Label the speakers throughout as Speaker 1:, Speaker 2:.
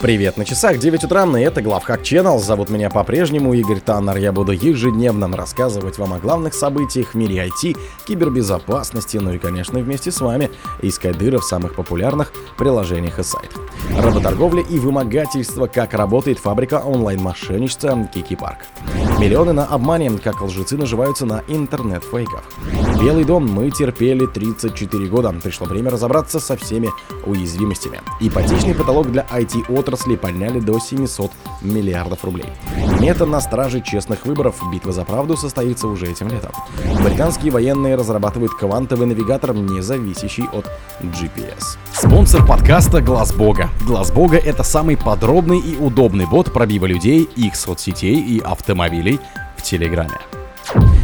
Speaker 1: Привет, на часах 9 утра, и это Главхак Channel. Зовут меня по-прежнему Игорь Таннер. Я буду ежедневно рассказывать вам о главных событиях в мире IT, кибербезопасности, ну и, конечно, вместе с вами искать дыры в самых популярных приложениях и сайтах. Работорговля и вымогательство, как работает фабрика онлайн-мошенничества Кики Парк. Миллионы на обмане, как лжецы наживаются на интернет-фейках. Белый дом мы терпели 34 года. Пришло время разобраться со всеми уязвимостями. Ипотечный потолок для IT-отрасли подняли до 700 миллиардов рублей. Мета на страже честных выборов. Битва за правду состоится уже этим летом. Британские военные разрабатывают квантовый навигатор, не зависящий от GPS. Спонсор подкаста Глаз Бога. Глаз Бога это самый подробный и удобный бот пробива людей, их соцсетей и автомобилей в Телеграме.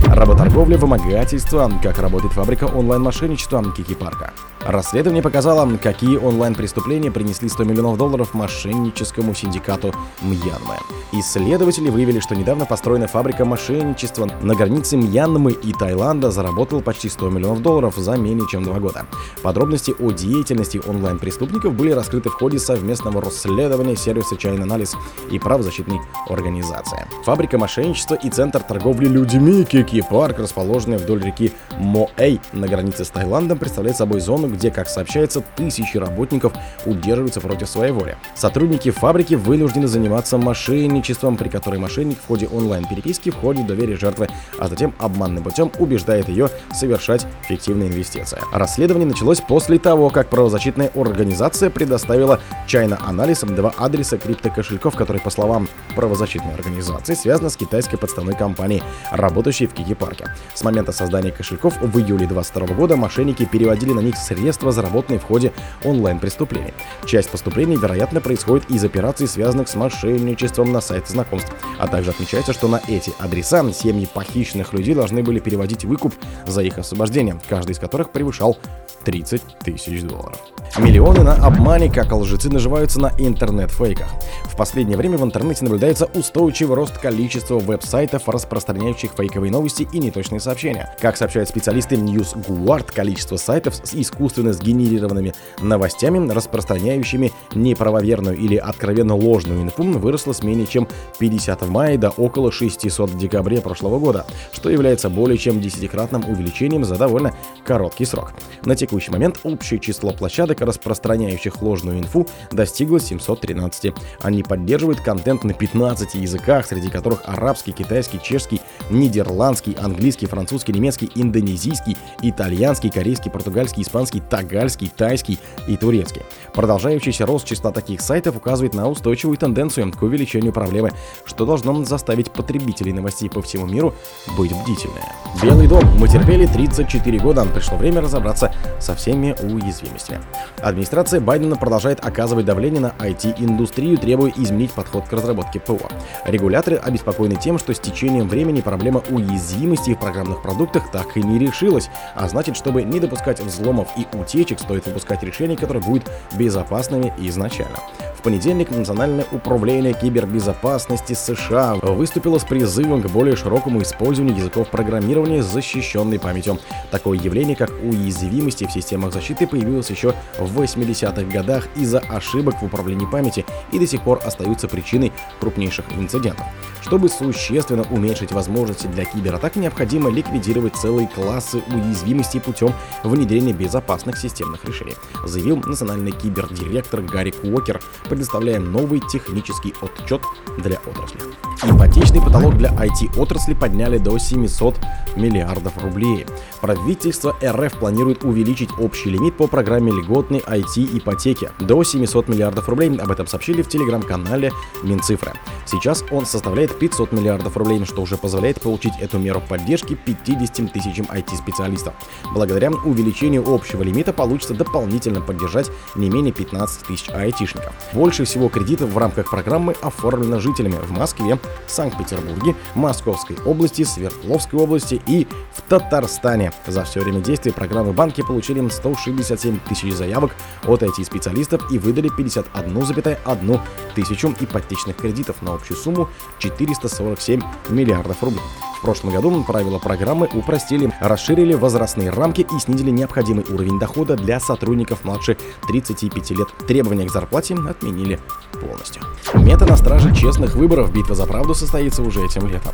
Speaker 1: Работорговля, вымогательство, как работает фабрика онлайн-мошенничества Кики Парка. Расследование показало, какие онлайн-преступления принесли 100 миллионов долларов мошенническому синдикату Мьянмы. Исследователи выявили, что недавно построенная фабрика мошенничества на границе Мьянмы и Таиланда заработала почти 100 миллионов долларов за менее чем два года. Подробности о деятельности онлайн-преступников были раскрыты в ходе совместного расследования сервиса Chain Analysis и правозащитной организации. Фабрика мошенничества и центр торговли людьми Кики Парк, расположенный вдоль реки Моэй на границе с Таиландом, представляет собой зону, где, как сообщается, тысячи работников удерживаются против своей воли. Сотрудники фабрики вынуждены заниматься мошенничеством, при которой мошенник в ходе онлайн-переписки входит в доверие жертвы, а затем обманным путем убеждает ее совершать фиктивные инвестиции. Расследование началось после того, как правозащитная организация предоставила China Analysis два адреса криптокошельков, которые, по словам правозащитной организации, связаны с китайской подставной компанией, работающей в Кики-парке. С момента создания кошельков в июле 2022 года мошенники переводили на них средства средства, заработанные в ходе онлайн-преступлений. Часть поступлений, вероятно, происходит из операций, связанных с мошенничеством на сайте знакомств. А также отмечается, что на эти адреса семьи похищенных людей должны были переводить выкуп за их освобождение, каждый из которых превышал 30 тысяч долларов. Миллионы на обмане, как лжецы наживаются на интернет-фейках. В последнее время в интернете наблюдается устойчивый рост количества веб-сайтов, распространяющих фейковые новости и неточные сообщения. Как сообщают специалисты News Guard, количество сайтов с искусственно сгенерированными новостями, распространяющими неправоверную или откровенно ложную инфу, выросло с менее чем 50 в мае до около 600 в декабре прошлого года, что является более чем десятикратным увеличением за довольно короткий срок. На текущий момент общее число площадок распространяющих ложную инфу, достигло 713. Они поддерживают контент на 15 языках, среди которых арабский, китайский, чешский, нидерландский, английский, французский, немецкий, индонезийский, итальянский, корейский, португальский, испанский, тагальский, тайский и турецкий. Продолжающийся рост числа таких сайтов указывает на устойчивую тенденцию к увеличению проблемы, что должно заставить потребителей новостей по всему миру быть бдительными. Белый дом. Мы терпели 34 года. Пришло время разобраться со всеми уязвимостями. Администрация Байдена продолжает оказывать давление на IT-индустрию, требуя изменить подход к разработке ПО. Регуляторы обеспокоены тем, что с течением времени проблема уязвимости в программных продуктах так и не решилась, а значит, чтобы не допускать взломов и утечек, стоит выпускать решения, которые будут безопасными изначально понедельник Национальное управление кибербезопасности США выступило с призывом к более широкому использованию языков программирования с защищенной памятью. Такое явление, как уязвимости в системах защиты, появилось еще в 80-х годах из-за ошибок в управлении памяти и до сих пор остаются причиной крупнейших инцидентов. Чтобы существенно уменьшить возможности для кибератак, необходимо ликвидировать целые классы уязвимостей путем внедрения безопасных системных решений, заявил национальный кибердиректор Гарри Куокер, предоставляем новый технический отчет для отрасли. Ипотечный потолок для IT-отрасли подняли до 700 миллиардов рублей. Правительство РФ планирует увеличить общий лимит по программе льготной IT-ипотеки до 700 миллиардов рублей. Об этом сообщили в телеграм-канале Минцифры. Сейчас он составляет 500 миллиардов рублей, что уже позволяет получить эту меру поддержки 50 тысячам IT-специалистов. Благодаря увеличению общего лимита получится дополнительно поддержать не менее 15 тысяч айтишников. Больше всего кредитов в рамках программы оформлено жителями в Москве, Санкт-Петербурге, Московской области, Свердловской области и в Татарстане. За все время действия программы банки получили 167 тысяч заявок от IT-специалистов и выдали 51,1 тысячу ипотечных кредитов на общую сумму 447 миллиардов рублей прошлом году правила программы упростили, расширили возрастные рамки и снизили необходимый уровень дохода для сотрудников младше 35 лет. Требования к зарплате отменили. полностью. Мета на страже честных выборов. Битва за правду состоится уже этим летом.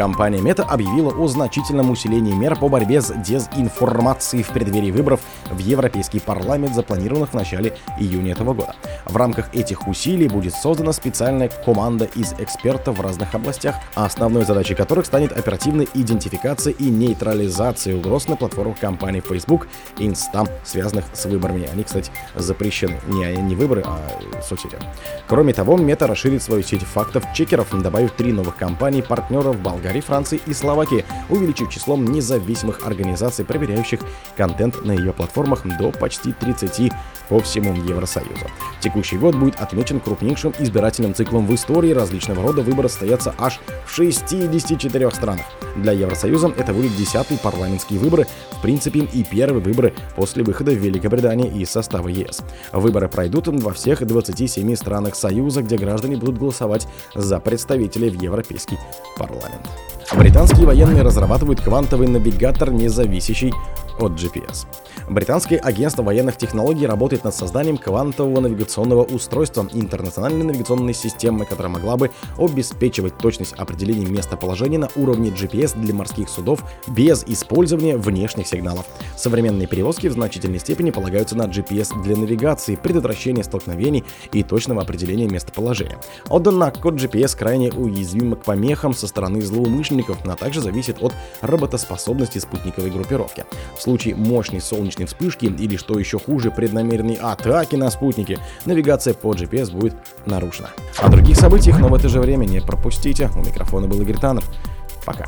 Speaker 1: Компания Мета объявила о значительном усилении мер по борьбе с дезинформацией в преддверии выборов в Европейский парламент, запланированных в начале июня этого года. В рамках этих усилий будет создана специальная команда из экспертов в разных областях, основной задачей которых станет оперативная идентификация и нейтрализация угроз на платформах компании Facebook и Instagram, связанных с выборами. Они, кстати, запрещены. Не, не выборы, а соцсети. Кроме того, Мета расширит свою сеть фактов-чекеров, добавив три новых компании партнеров в Болгарии, Франции и Словакии, увеличив числом независимых организаций, проверяющих контент на ее платформах до почти 30 по всему Евросоюзу. Текущий год будет отмечен крупнейшим избирательным циклом в истории. Различного рода выборы состоятся аж в 64 странах. Для Евросоюза это будет десятый парламентские выборы, в принципе и первые выборы после выхода Великобритании из состава ЕС. Выборы пройдут во всех 27 странах Союза, где граждане будут голосовать за представителей в Европейский парламент. Британские военные разрабатывают квантовый навигатор, не зависящий от GPS. Британское агентство военных технологий работает над созданием квантового навигационного устройства интернациональной навигационной системы, которая могла бы обеспечивать точность определения местоположения на уровне GPS для морских судов без использования внешних сигналов. Современные перевозки в значительной степени полагаются на GPS для навигации, предотвращения столкновений и точного определения местоположения. Однако GPS крайне уязвим к помехам со стороны злоумышленников, а также зависит от работоспособности спутниковой группировки. В случае мощной солнечной вспышки или, что еще хуже, преднамеренной атаки на спутники, навигация по GPS будет нарушена. О других событиях, но в это же время не пропустите. У микрофона был Игорь Таннер. Пока.